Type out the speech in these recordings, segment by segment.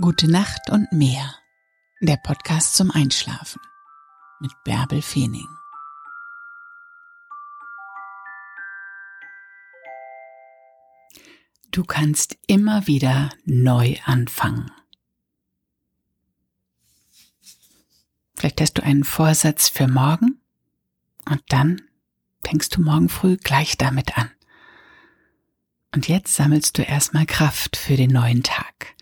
Gute Nacht und mehr. Der Podcast zum Einschlafen mit Bärbel Feening. Du kannst immer wieder neu anfangen. Vielleicht hast du einen Vorsatz für morgen und dann fängst du morgen früh gleich damit an. Und jetzt sammelst du erstmal Kraft für den neuen Tag.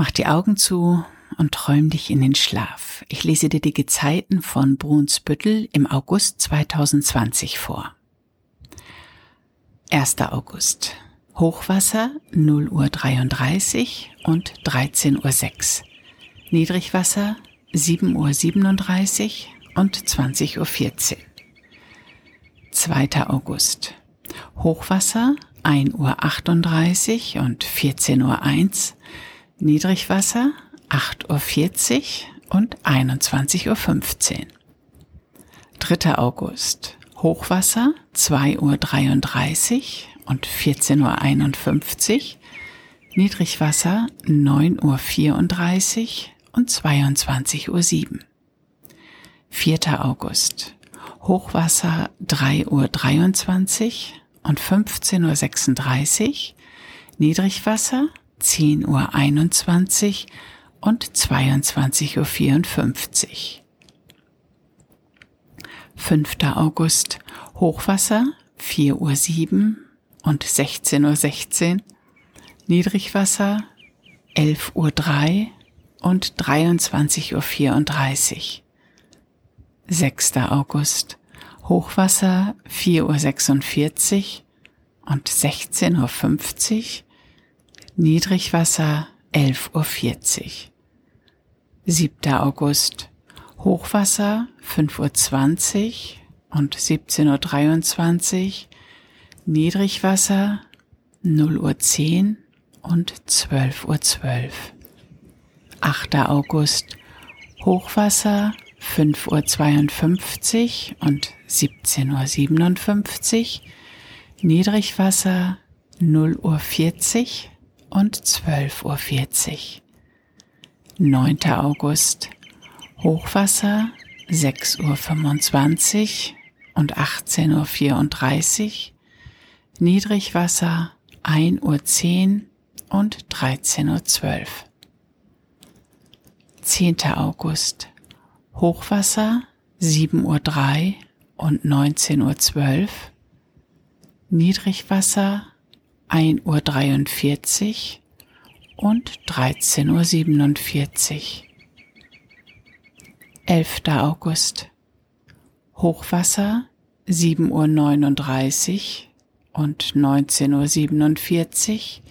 Mach die Augen zu und träum dich in den Schlaf. Ich lese dir die Gezeiten von Brunsbüttel im August 2020 vor. 1. August. Hochwasser 0 Uhr 33 und 13 Uhr 6. Niedrigwasser 7 Uhr 37 und 20 Uhr 14. 2. August. Hochwasser 1 Uhr 38 und 14 Uhr 1. Niedrigwasser 8.40 Uhr und 21.15 Uhr. 3. August. Hochwasser 2.33 Uhr und 14.51 Uhr. Niedrigwasser 9.34 Uhr und 22.07 Uhr. 4. August. Hochwasser 3.23 Uhr und 15.36 Uhr. Niedrigwasser 10.21 Uhr und 22.54 Uhr. 5. August Hochwasser 4.07 Uhr und 16.16 Uhr. Niedrigwasser 11.03 Uhr und 23.34 Uhr. 6. August Hochwasser 4.46 Uhr und 16.50 Uhr. Niedrigwasser 11.40 Uhr. 7. August Hochwasser 5.20 Uhr und 17.23 Uhr. Niedrigwasser 0.10 Uhr und 12.12 Uhr. 12. 8. August Hochwasser 5.52 Uhr und 17.57 Uhr. Niedrigwasser 0.40 Uhr und 12.40 Uhr. 9. August Hochwasser 6.25 Uhr und 18.34 Uhr. Niedrigwasser 1.10 Uhr und 13.12 Uhr. 10. August Hochwasser 7.03 Uhr und 19.12 Uhr. Niedrigwasser 1.43 Uhr und 13.47 Uhr. 11. August. Hochwasser 7.39 Uhr und 19.47 Uhr.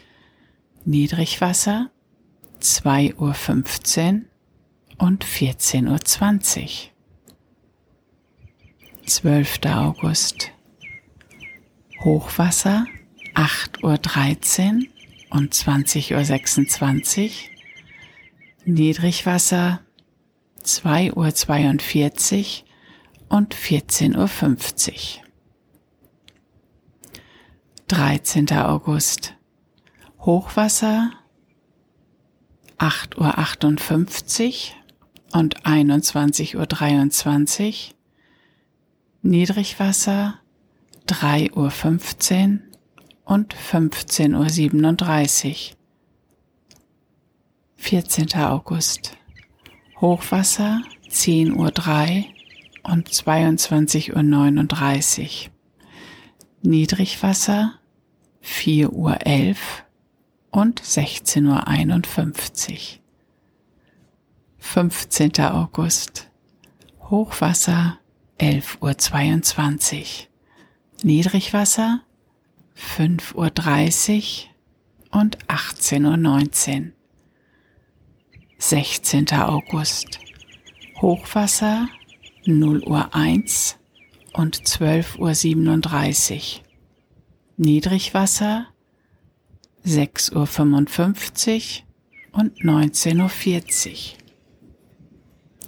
Niedrigwasser 2.15 Uhr und 14.20 Uhr. 12. August. Hochwasser 8.13 Uhr und 20.26 Uhr. Niedrigwasser 2.42 Uhr und 14.50 Uhr. 13. August. Hochwasser 8.58 Uhr und 21.23 Uhr. Niedrigwasser 3.15 Uhr und 15.37 Uhr. 14. August. Hochwasser 10.03 Uhr und 22.39 Uhr. Niedrigwasser 4.11 Uhr und 16.51 Uhr. 15. August. Hochwasser 11.22 Uhr. Niedrigwasser 5.30 Uhr und 18.19 Uhr. 16. August. Hochwasser 0 Uhr 1 und 12.37 Uhr. Niedrigwasser 6.55 Uhr und 19.40 Uhr.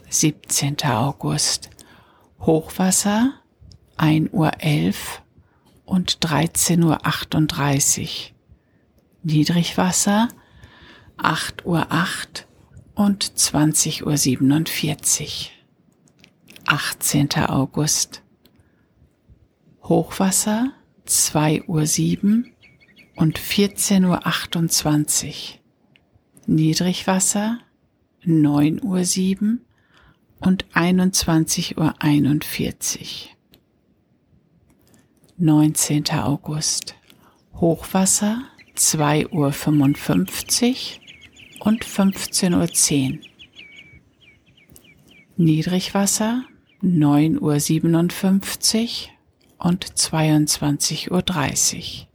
17. August. Hochwasser 1 Uhr 11 und 13.38 Uhr. Niedrigwasser 8 Uhr 8 und 20 Uhr 47. 18. August. Hochwasser 2 Uhr 7 und 14 Uhr 28. Niedrigwasser 9 Uhr 7 und 21 Uhr 41. 19. August. Hochwasser 2 Uhr 55 und 15 Uhr 10. Niedrigwasser 9 Uhr 57 und 22 Uhr 30.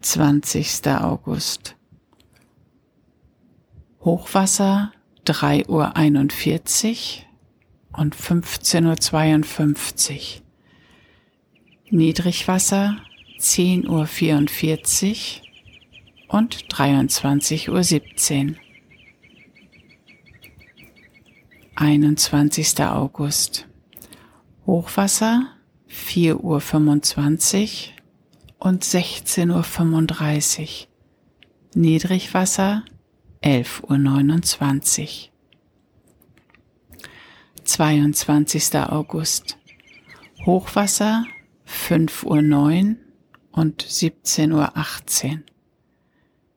20. August. Hochwasser 3 Uhr 41 und 15 Uhr 52. Niedrigwasser 10 Uhr 44 und 23 Uhr 17. 21. August. Hochwasser 4 Uhr 25 und 16 Uhr 35. Niedrigwasser 11 Uhr 29. 22. August. Hochwasser 5 Uhr 9 und 17 Uhr 18.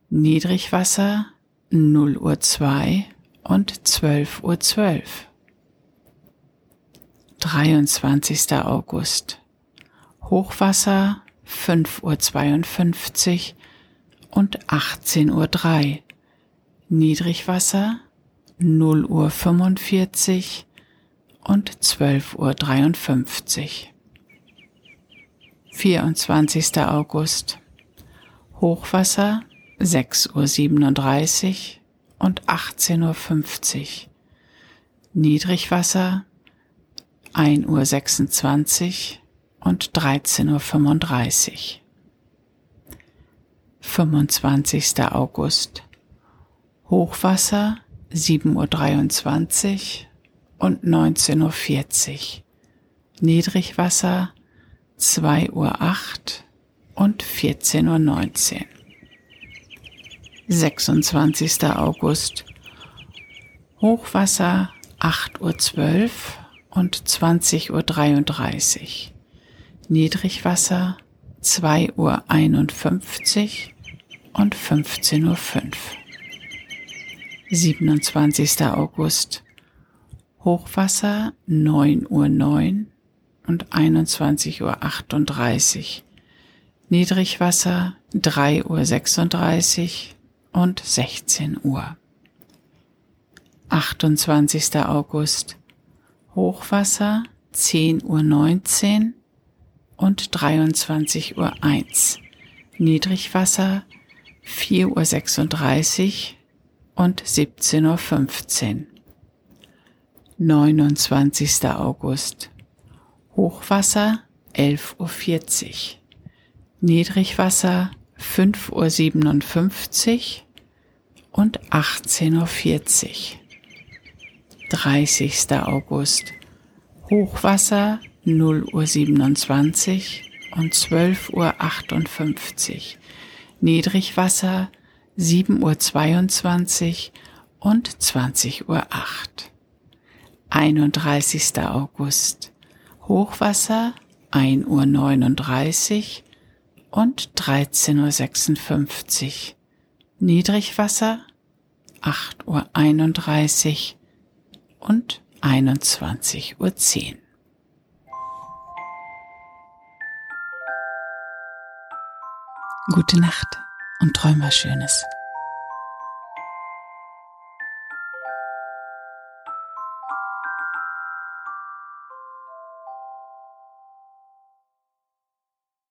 Niedrigwasser 0 Uhr 2 und 12 Uhr 12. 23. August. Hochwasser 5 Uhr 52 und 18 Uhr 3. Niedrigwasser 0 Uhr 45 und 12 Uhr 53. 24. August. Hochwasser 6 Uhr 37 und 18 Uhr 50. Niedrigwasser 1 Uhr 26 und 13 Uhr 35. 25. August. Hochwasser 7 Uhr 23 und 19 Uhr 40. Niedrigwasser 2 Uhr 8 und 14 Uhr 19. 26. August. Hochwasser 8 Uhr 12 und 20 Uhr 33. Niedrigwasser 2 Uhr 51 und 15 Uhr 5. 27. August. Hochwasser 9 Uhr 9 und 21 Uhr 38. Niedrigwasser 3 Uhr 36 und 16 Uhr. 28. August. Hochwasser 10 Uhr 19 und 23 Uhr 1. Niedrigwasser 4 Uhr 36 und 17 Uhr 15. 29. August. Hochwasser 11.40 Uhr. Niedrigwasser 5.57 Uhr und 18.40 Uhr. 30. August. Hochwasser 0 Uhr 27 und 12 Uhr 58. Niedrigwasser 7 Uhr 22 und 20 Uhr 8. 31. August. Hochwasser 1 Uhr 39 und 13 Uhr 56. Niedrigwasser 8 Uhr 31 und 21 Uhr 10. Gute Nacht und träum was Schönes.